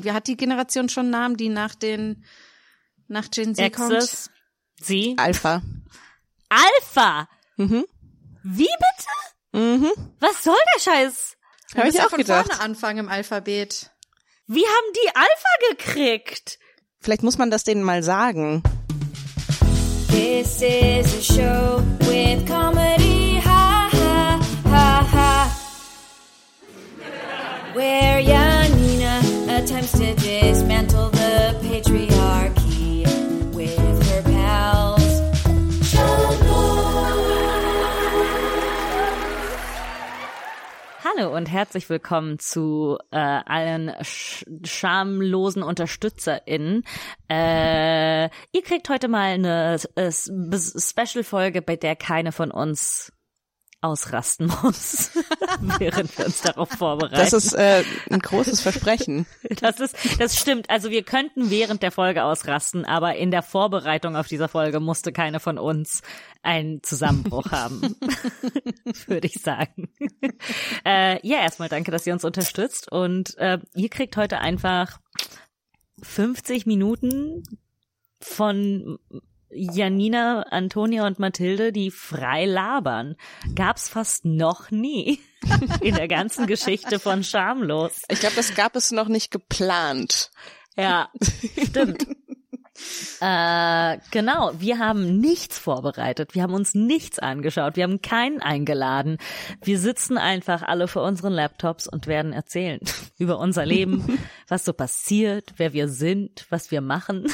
Wie hat die Generation schon Namen, die nach den nach Gen Z Exes, kommt? Sie. Alpha. Alpha! Mhm. Wie bitte? Mhm. Was soll der Scheiß? Wir Hab müssen ich ja auch von gedacht. vorne anfangen im Alphabet. Wie haben die Alpha gekriegt? Vielleicht muss man das denen mal sagen. This is a show with comedy, ha ha ha ha. Where Janina attempts to dismantle the patriarchy with her pals. Hallo und herzlich willkommen zu äh, allen sch schamlosen UnterstützerInnen. Äh, ihr kriegt heute mal eine äh, Special-Folge, bei der keine von uns ausrasten muss, während wir uns darauf vorbereiten. Das ist äh, ein großes Versprechen. Das ist, das stimmt. Also wir könnten während der Folge ausrasten, aber in der Vorbereitung auf dieser Folge musste keine von uns einen Zusammenbruch haben, würde ich sagen. Äh, ja, erstmal danke, dass ihr uns unterstützt und äh, ihr kriegt heute einfach 50 Minuten von Janina, Antonia und Mathilde, die frei labern. Gab's fast noch nie in der ganzen Geschichte von Schamlos. Ich glaube, das gab es noch nicht geplant. Ja, stimmt. äh, genau, wir haben nichts vorbereitet, wir haben uns nichts angeschaut, wir haben keinen eingeladen. Wir sitzen einfach alle vor unseren Laptops und werden erzählen über unser Leben, was so passiert, wer wir sind, was wir machen.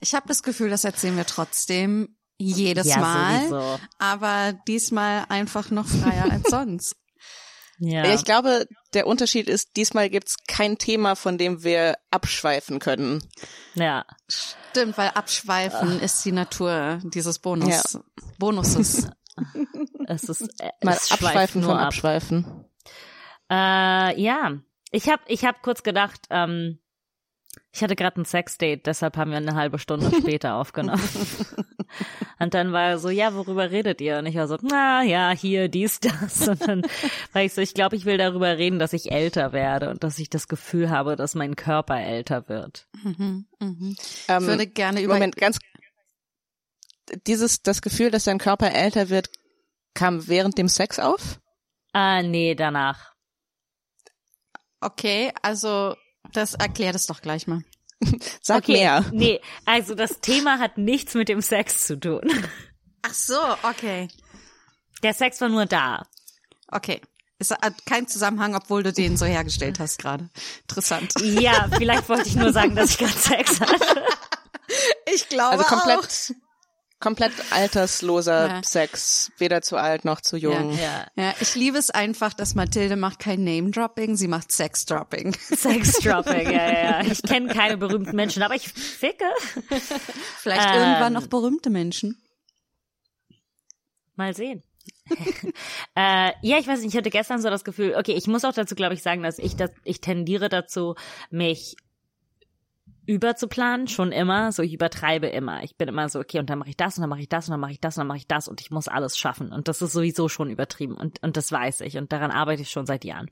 Ich habe das Gefühl, das erzählen wir trotzdem jedes Ja, Mal, sowieso. aber diesmal einfach noch freier als sonst. Ja. Ich glaube, der Unterschied ist, diesmal gibt's kein Thema, von dem wir abschweifen können. ja. Stimmt, weil Abschweifen ist die Natur dieses Bonus Bonuses. Es ist äh, Mal es schweift abschweifen nur von ab. abschweifen. Äh, ja, ich habe ich hab kurz gedacht, ähm, ich hatte gerade ein Sexdate, deshalb haben wir eine halbe Stunde später aufgenommen. Und dann war er so, ja, worüber redet ihr? Und ich war so, na ja, hier, dies, das. Und dann war ich so, ich glaube, ich will darüber reden, dass ich älter werde und dass ich das Gefühl habe, dass mein Körper älter wird. Mhm, mhm. Ähm, Ich würde gerne über Moment, ganz dieses das Gefühl, dass dein Körper älter wird, kam während dem Sex auf? Ah, nee, danach. Okay, also das erklär das doch gleich mal. Sag okay, mehr. Nee, also das Thema hat nichts mit dem Sex zu tun. Ach so, okay. Der Sex war nur da. Okay. Es hat keinen Zusammenhang, obwohl du den so hergestellt hast gerade. Interessant. Ja, vielleicht wollte ich nur sagen, dass ich gerade Sex hatte. Ich glaube Also auch. Komplett, altersloser Ja. Sex, weder zu alt noch zu jung. Ja. Ja, ich liebe es einfach, dass Mathilde macht kein Name-Dropping, sie macht Sex-Dropping. Sex-Dropping, ja, ja, ja. Ich kenne keine berühmten Menschen, aber ich ficke. Vielleicht Ähm. irgendwann noch berühmte Menschen. Mal sehen. äh, ja, ich weiß nicht, ich hatte gestern so das Gefühl, okay, ich muss auch dazu, glaube ich, sagen, dass ich das, ich tendiere dazu, mich überzuplanen, schon immer, so ich übertreibe immer. Ich bin immer so, okay, und dann mache ich das und dann mache ich das und dann mache ich das und dann mache ich das und ich muss alles schaffen. Und das ist sowieso schon übertrieben und, und das weiß ich und daran arbeite ich schon seit Jahren.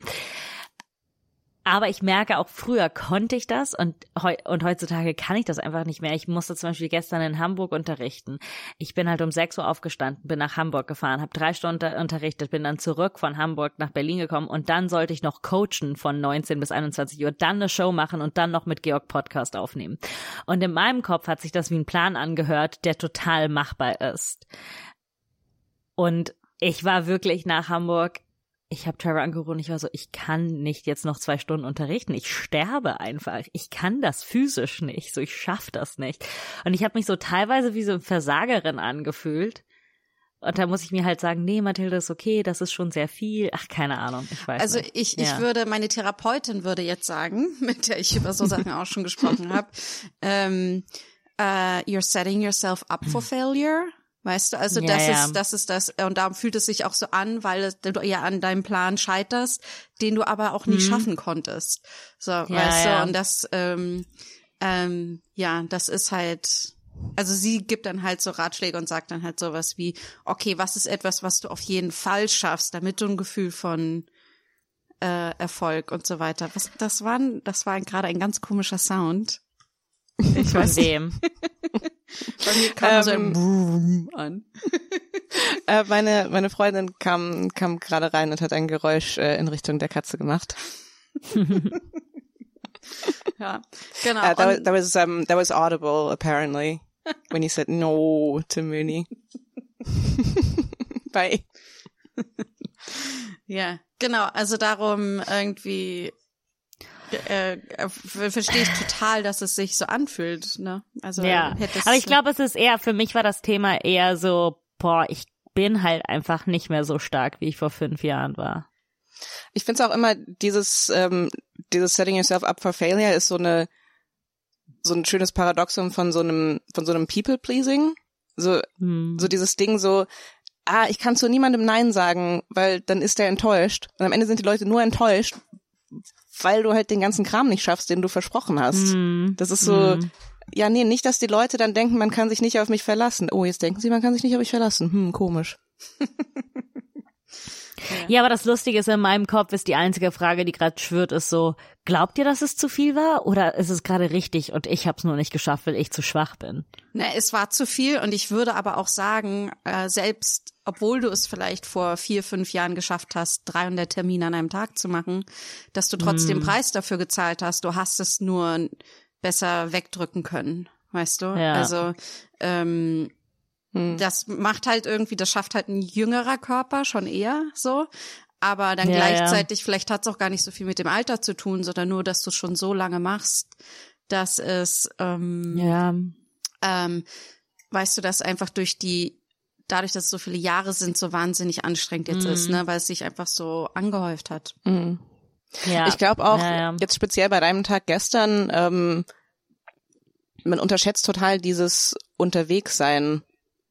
Aber ich merke auch früher konnte ich das und, heu und heutzutage kann ich das einfach nicht mehr. Ich musste zum Beispiel gestern in Hamburg unterrichten. Ich bin halt um 6 Uhr aufgestanden, bin nach Hamburg gefahren, habe drei Stunden unterrichtet, bin dann zurück von Hamburg nach Berlin gekommen und dann sollte ich noch coachen von 19 bis 21 Uhr, dann eine Show machen und dann noch mit Georg Podcast aufnehmen. Und in meinem Kopf hat sich das wie ein Plan angehört, der total machbar ist. Und ich war wirklich nach Hamburg ich habe Trevor angerufen und ich war so, ich kann nicht jetzt noch zwei Stunden unterrichten. Ich sterbe einfach. Ich kann das physisch nicht. So, ich schaff das nicht. Und ich habe mich so teilweise wie so eine Versagerin angefühlt. Und da muss ich mir halt sagen, nee, Mathilde ist okay, das ist schon sehr viel. Ach, keine Ahnung, ich weiß Also nicht. ich, ich Ja. würde, meine Therapeutin würde jetzt sagen, mit der ich über so Sachen auch schon gesprochen habe, ähm, äh, you're setting yourself up for failure. Weißt du, also Ja, das ja. ist, das ist das, und darum fühlt es sich auch so an, weil du ja an deinem Plan scheiterst, den du aber auch nie schaffen konntest. So, weißt Mhm. ja. du, und das, ähm, ähm, ja, das ist halt, also sie gibt dann halt so Ratschläge und sagt dann halt sowas wie, okay, was ist etwas, was du auf jeden Fall schaffst, damit du ein Gefühl von äh, Erfolg und so weiter. Was das war, das war gerade ein ganz komischer Sound. Ich Von weiß wem? bei mir kam so ein Ähm, Boom an. Äh, meine, meine Freundin kam, kam gerade rein und hat ein Geräusch äh, in Richtung der Katze gemacht. Ja, genau. Uh, that, was, that was um that was audible apparently when you said no to Mooney. Bye. Ja, genau. Also darum irgendwie äh, äh, verstehe ich total, dass es sich so anfühlt. Ne? Also Ja, aber ich glaube, es ist eher, für mich war das Thema eher so, boah, ich bin halt einfach nicht mehr so stark, wie ich vor fünf Jahren war. Ich finde es auch immer dieses ähm, dieses setting yourself up for failure ist so eine so ein schönes Paradoxum von so einem von so einem People pleasing. So Hm. so dieses Ding so ah, ich kann zu niemandem nein sagen, weil dann ist der enttäuscht und am Ende sind die Leute nur enttäuscht, weil du halt den ganzen Kram nicht schaffst, den du versprochen hast. Hm. Das ist so, Hm. ja, nee, nicht, dass die Leute dann denken, man kann sich nicht auf mich verlassen. Oh, jetzt denken sie, man kann sich nicht auf mich verlassen. Hm, komisch. Ja, aber das Lustige ist, in meinem Kopf ist die einzige Frage, die gerade schwirrt, ist so, glaubt ihr, dass es zu viel war oder ist es gerade richtig und ich habe es nur nicht geschafft, weil ich zu schwach bin? Na, es war zu viel und ich würde aber auch sagen, äh, selbst obwohl du es vielleicht vor vier, fünf Jahren geschafft hast, 300 Termine an einem Tag zu machen, dass du trotzdem Preis dafür gezahlt hast. Du hast es nur besser wegdrücken können, weißt du? Ja. Also ähm, Hm. das macht halt irgendwie, das schafft halt ein jüngerer Körper schon eher so. Aber dann Ja, ja. gleichzeitig, vielleicht hat es auch gar nicht so viel mit dem Alter zu tun, sondern nur, dass du es schon so lange machst, dass es ähm, Ja. ähm, weißt du, dass einfach durch die, dadurch, dass es so viele Jahre sind, so wahnsinnig anstrengend jetzt ist, Mhm. ne, weil es sich einfach so angehäuft hat. Mhm. ja. Ich glaube auch, Ja, ja. jetzt speziell bei deinem Tag gestern, ähm, man unterschätzt total dieses Unterwegssein.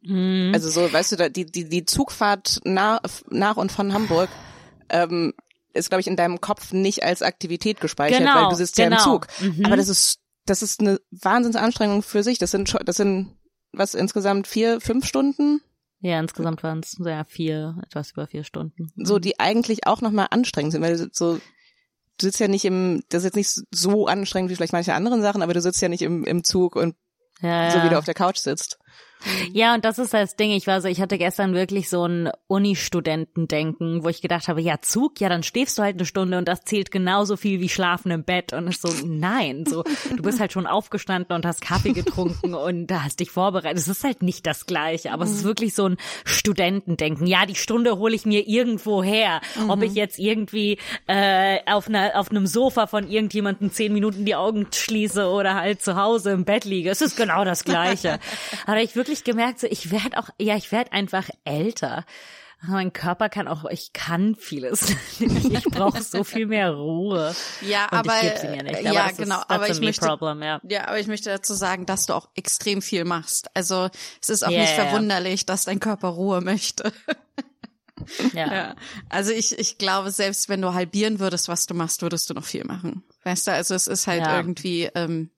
Hm. Also so, weißt du, die, die, die Zugfahrt nach, nach und von Hamburg ähm, ist, glaube ich, in deinem Kopf nicht als Aktivität gespeichert, Genau, weil du sitzt ja im genau. Zug. Mhm. Aber das ist, das ist eine Wahnsinnsanstrengung für sich. Das sind das sind was insgesamt vier, fünf Stunden, ja, insgesamt waren es ja vier, etwas über vier Stunden. so die eigentlich auch nochmal anstrengend sind, weil du so du sitzt ja nicht im, das ist jetzt nicht so anstrengend wie vielleicht manche anderen Sachen, aber du sitzt ja nicht im, im Zug und Ja, so ja. wie du auf der Couch sitzt. Ja, und das ist das Ding. Ich war so, ich hatte gestern wirklich so ein Uni-Studentendenken, wo ich gedacht habe, ja, Zug, ja, dann schläfst du halt eine Stunde und das zählt genauso viel wie Schlafen im Bett. Und ich so, nein, so, du bist halt schon aufgestanden und hast Kaffee getrunken und da hast dich vorbereitet. Es ist halt nicht das Gleiche, aber es ist wirklich so ein Studentendenken. Ja, die Stunde hole ich mir irgendwo her. Ob ich jetzt irgendwie äh, auf, einer, auf einem Sofa von irgendjemandem zehn Minuten die Augen schließe oder halt zu Hause im Bett liege. Es ist genau das Gleiche. Aber ich wirklich gemerkt, so ich werde auch, ja, ich werde einfach älter. Mein Körper kann auch, ich kann vieles. Ich brauche so viel mehr Ruhe. Ja, Und aber ich sie mir nicht. Aber ja, genau. Ist, aber ich möchte, problem, ja. ja, aber ich möchte dazu sagen, dass du auch extrem viel machst. Also es ist auch Ja, nicht verwunderlich, dass dein Körper Ruhe möchte. ja. Ja. Also ich, ich glaube, selbst wenn du halbieren würdest, was du machst, würdest du noch viel machen. Weißt du, also es ist halt Ja. irgendwie, ähm,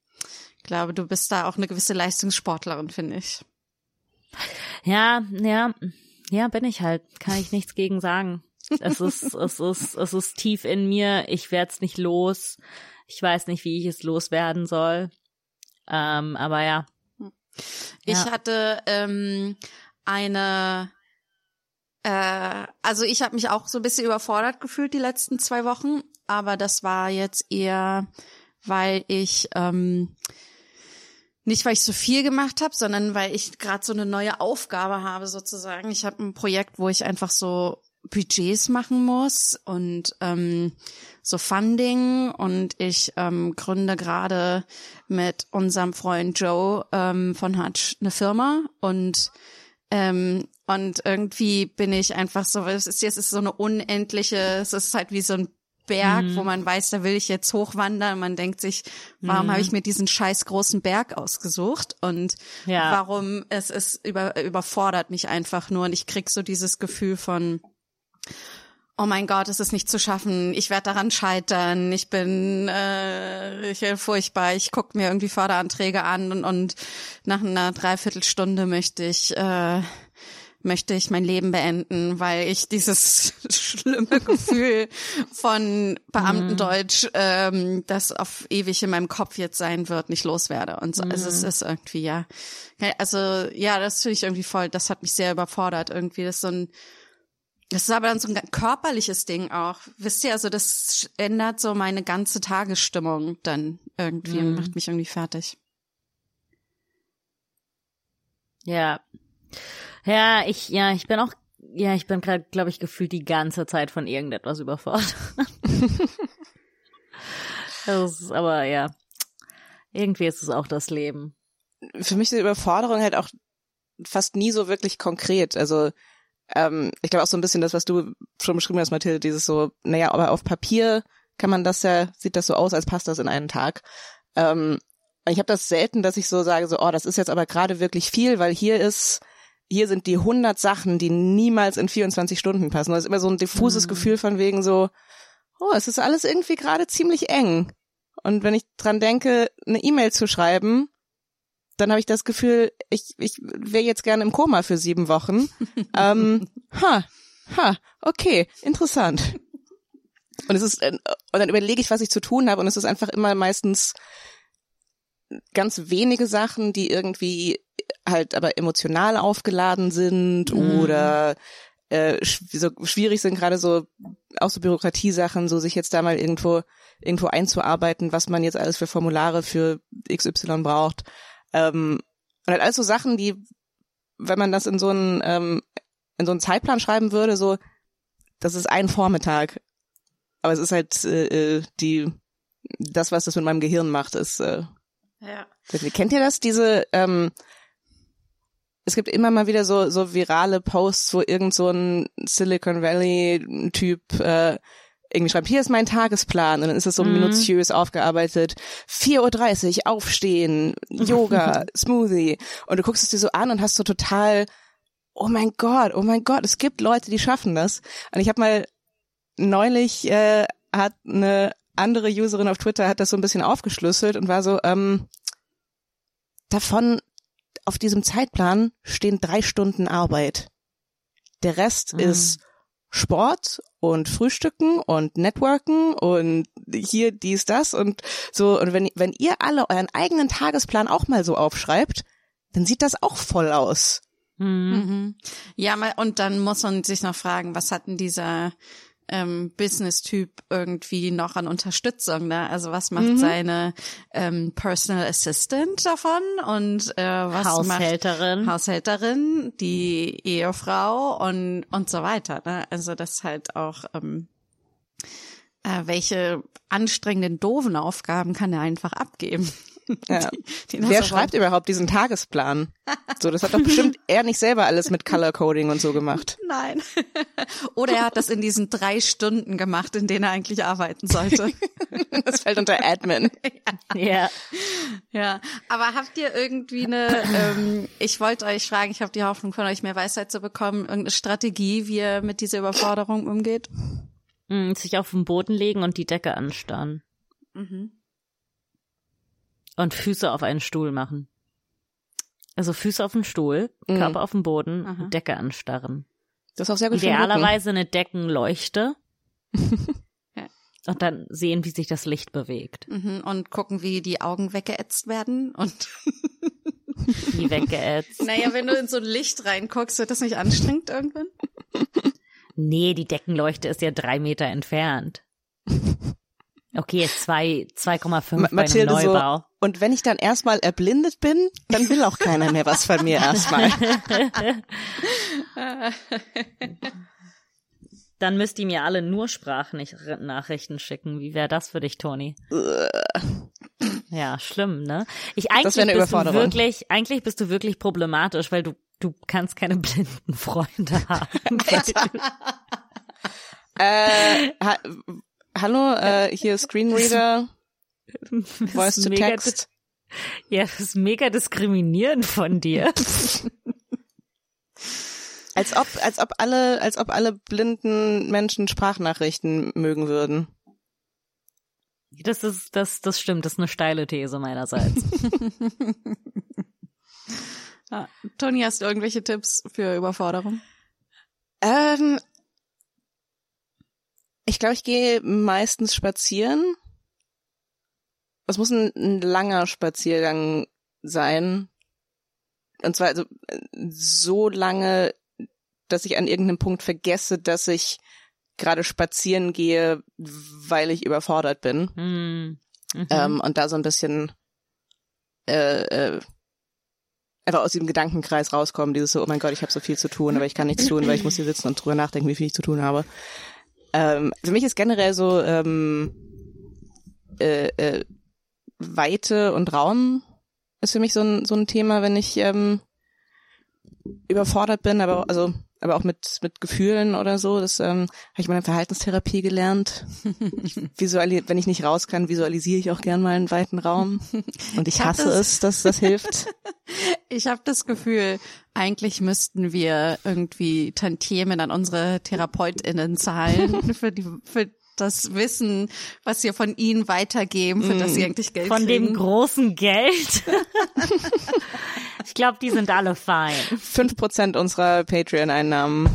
ich glaube, du bist da auch eine gewisse Leistungssportlerin, finde ich. Ja, ja, ja, bin ich halt. Kann ich nichts gegen sagen. Es ist, es ist, es ist tief in mir. Ich werde es nicht los. Ich weiß nicht, wie ich es loswerden soll. Ähm, aber ja. Ich Ja. hatte ähm, eine, äh, also ich habe mich auch so ein bisschen überfordert gefühlt die letzten zwei Wochen, aber das war jetzt eher, weil ich ähm, nicht, weil ich so viel gemacht habe, sondern weil ich gerade so eine neue Aufgabe habe sozusagen. Ich habe ein Projekt, wo ich einfach so Budgets machen muss und ähm, so Funding und ich ähm, gründe gerade mit unserem Freund Joe ähm, von Hutch eine Firma und ähm, und irgendwie bin ich einfach so, es ist jetzt ist so eine unendliche, es ist halt wie so ein Berg, wo man weiß, da will ich jetzt hochwandern. Man denkt sich, warum habe ich mir diesen scheiß großen Berg ausgesucht? Und Ja. warum es ist über, überfordert mich einfach nur und ich krieg so dieses Gefühl von Oh mein Gott, es ist nicht zu schaffen. Ich werde daran scheitern. Ich bin äh, ich bin furchtbar. Ich gucke mir irgendwie Förderanträge an und, und nach einer Dreiviertelstunde möchte ich äh, möchte ich mein Leben beenden, weil ich dieses schlimme Gefühl von Beamtendeutsch, ähm, das auf ewig in meinem Kopf jetzt sein wird, nicht loswerde. Und so, also es ist irgendwie, ja. Also, ja, das finde ich irgendwie voll, das hat mich sehr überfordert irgendwie. Das ist so ein, das ist aber dann so ein körperliches Ding auch. Wisst ihr, also das ändert so meine ganze Tagesstimmung dann irgendwie und macht mich irgendwie fertig. Ja. Ja, ich, ja, ich bin auch, ja, ich bin gerade, glaube ich, gefühlt die ganze Zeit von irgendetwas überfordert. das ist, aber ja, irgendwie ist es auch das Leben. Für mich ist die Überforderung halt auch fast nie so wirklich konkret. Also ähm, ich glaube auch so ein bisschen das, was du schon beschrieben hast, Mathilde, dieses so, naja, aber auf Papier kann man das ja, sieht das so aus, als passt das in einen Tag. Ähm, ich habe das selten, dass ich so sage, so, oh, das ist jetzt aber gerade wirklich viel, weil hier ist, hier sind die 100 Sachen, die niemals in 24 Stunden passen. Das ist immer so ein diffuses Mhm. Gefühl von wegen so, oh, es ist alles irgendwie gerade ziemlich eng. Und wenn ich dran denke, eine E-Mail zu schreiben, dann habe ich das Gefühl, ich, ich wäre jetzt gerne im Koma für sieben Wochen. ähm, ha, ha, okay, interessant. Und es ist, äh, und dann überlege ich, was ich zu tun habe, und es ist einfach immer meistens ganz wenige Sachen, die irgendwie halt aber emotional aufgeladen sind Mhm. oder äh, so schwierig sind gerade so auch so Bürokratiesachen, so sich jetzt da mal irgendwo irgendwo einzuarbeiten, was man jetzt alles für Formulare für XY braucht. Ähm, und halt alles so Sachen, die, wenn man das in so einen ähm, in so einen Zeitplan schreiben würde, so das ist ein Vormittag, aber es ist halt äh, äh, die das, was das mit meinem Gehirn macht, ist äh, Ja. Kennt ihr das? Diese, ähm, es gibt immer mal wieder so, so virale Posts, wo irgend so ein Silicon Valley Typ äh, irgendwie schreibt, hier ist mein Tagesplan und dann ist es so Mhm. minutiös aufgearbeitet. 4.30 Uhr aufstehen, Yoga, Smoothie. Und du guckst es dir so an und hast so total, oh mein Gott, oh mein Gott, es gibt Leute, die schaffen das. Und ich habe mal neulich äh, hat eine andere Userin auf Twitter hat das so ein bisschen aufgeschlüsselt und war so, ähm, davon auf diesem Zeitplan stehen drei Stunden Arbeit. Der Rest Mhm. ist Sport und Frühstücken und Networken und hier dies, das und so. Und wenn, wenn ihr alle euren eigenen Tagesplan auch mal so aufschreibt, dann sieht das auch voll aus. Mhm. Mhm. Ja, mal- und dann muss man sich noch fragen, was hat denn dieser ähm, Business-Typ irgendwie noch an Unterstützung? Ne? Also was macht seine ähm, Personal Assistant davon und äh, was Haushälterin. macht Haushälterin, die Ehefrau und und so weiter. Ne? Also das halt auch ähm, äh, welche anstrengenden doofen Aufgaben kann er einfach abgeben? Ja. Die- die Wer schreibt überhaupt diesen Tagesplan? So, das hat doch bestimmt er nicht selber alles mit Color Coding und so gemacht. Nein. Oder er hat das in diesen drei Stunden gemacht, in denen er eigentlich arbeiten sollte. Das fällt unter Admin. Ja. ja. Aber habt ihr irgendwie eine, ähm, ich wollte euch fragen, ich habe die Hoffnung von euch mehr Weisheit zu bekommen, irgendeine Strategie, wie ihr mit dieser Überforderung umgeht? Mhm, Sich auf den Boden legen und die Decke anstarren. Mhm. Und Füße auf einen Stuhl machen. Also Füße auf den Stuhl, Mhm. Körper auf den Boden, Aha. Decke anstarren. Das ist auch sehr gut. Idealerweise eine Deckenleuchte. Ja. Und dann sehen, wie sich das Licht bewegt. Mhm. Und gucken, wie die Augen weggeätzt werden. Und Wie weggeätzt. naja, wenn du in so ein Licht reinguckst, wird das nicht anstrengend irgendwann? Nee, die Deckenleuchte ist ja drei Meter entfernt. Okay, jetzt zwei, 2,5 Ma- bei einem Mathilde so, Neubau. Und wenn ich dann erstmal erblindet bin, dann will auch keiner mehr was von mir erstmal. Dann müsst ihr mir alle nur Sprachnachrichten schicken. Wie wäre das für dich, Toni? Ja, schlimm, ne? Ich eigentlich Das eine bist du Überforderung. wirklich, eigentlich bist du wirklich problematisch, weil du du kannst keine blinden Freunde haben. äh, ha hallo, äh, hier Screenreader, Voice to Text. Ja, das ist mega diskriminierend von dir. Als ob, als ob alle, als ob alle blinden Menschen Sprachnachrichten mögen würden. Das ist, das, das stimmt, das ist eine steile These meinerseits. Ah, Toni, hast du irgendwelche Tipps für Überforderung? Ähm, ich glaube, ich gehe meistens spazieren. Es muss ein, ein langer Spaziergang sein. Und zwar also so lange, dass ich an irgendeinem Punkt vergesse, dass ich gerade spazieren gehe, weil ich überfordert bin. Hm. Mhm. Ähm, und da so ein bisschen äh, äh, einfach aus diesem Gedankenkreis rauskommen, dieses so, oh mein Gott, ich habe so viel zu tun, aber ich kann nichts tun, weil ich muss hier sitzen und drüber nachdenken, wie viel ich zu tun habe. Ähm, für mich ist generell so ähm, äh, äh, Weite und Raum ist für mich so ein, so ein Thema, wenn ich ähm, überfordert bin, aber auch, also aber auch mit mit Gefühlen oder so. Das ähm, habe ich mal in Verhaltenstherapie gelernt. Ich visuali wenn ich nicht raus kann, visualisiere ich auch gern mal einen weiten Raum. Und ich hab hasse das- es, dass das hilft. Ich habe das Gefühl, eigentlich müssten wir irgendwie Tantiemen an unsere TherapeutInnen zahlen für die für das Wissen, was wir von ihnen weitergeben, für das sie eigentlich Geld Von kriegen. dem großen Geld. ich glaube, die sind alle fein. Fünf Prozent unserer Patreon-Einnahmen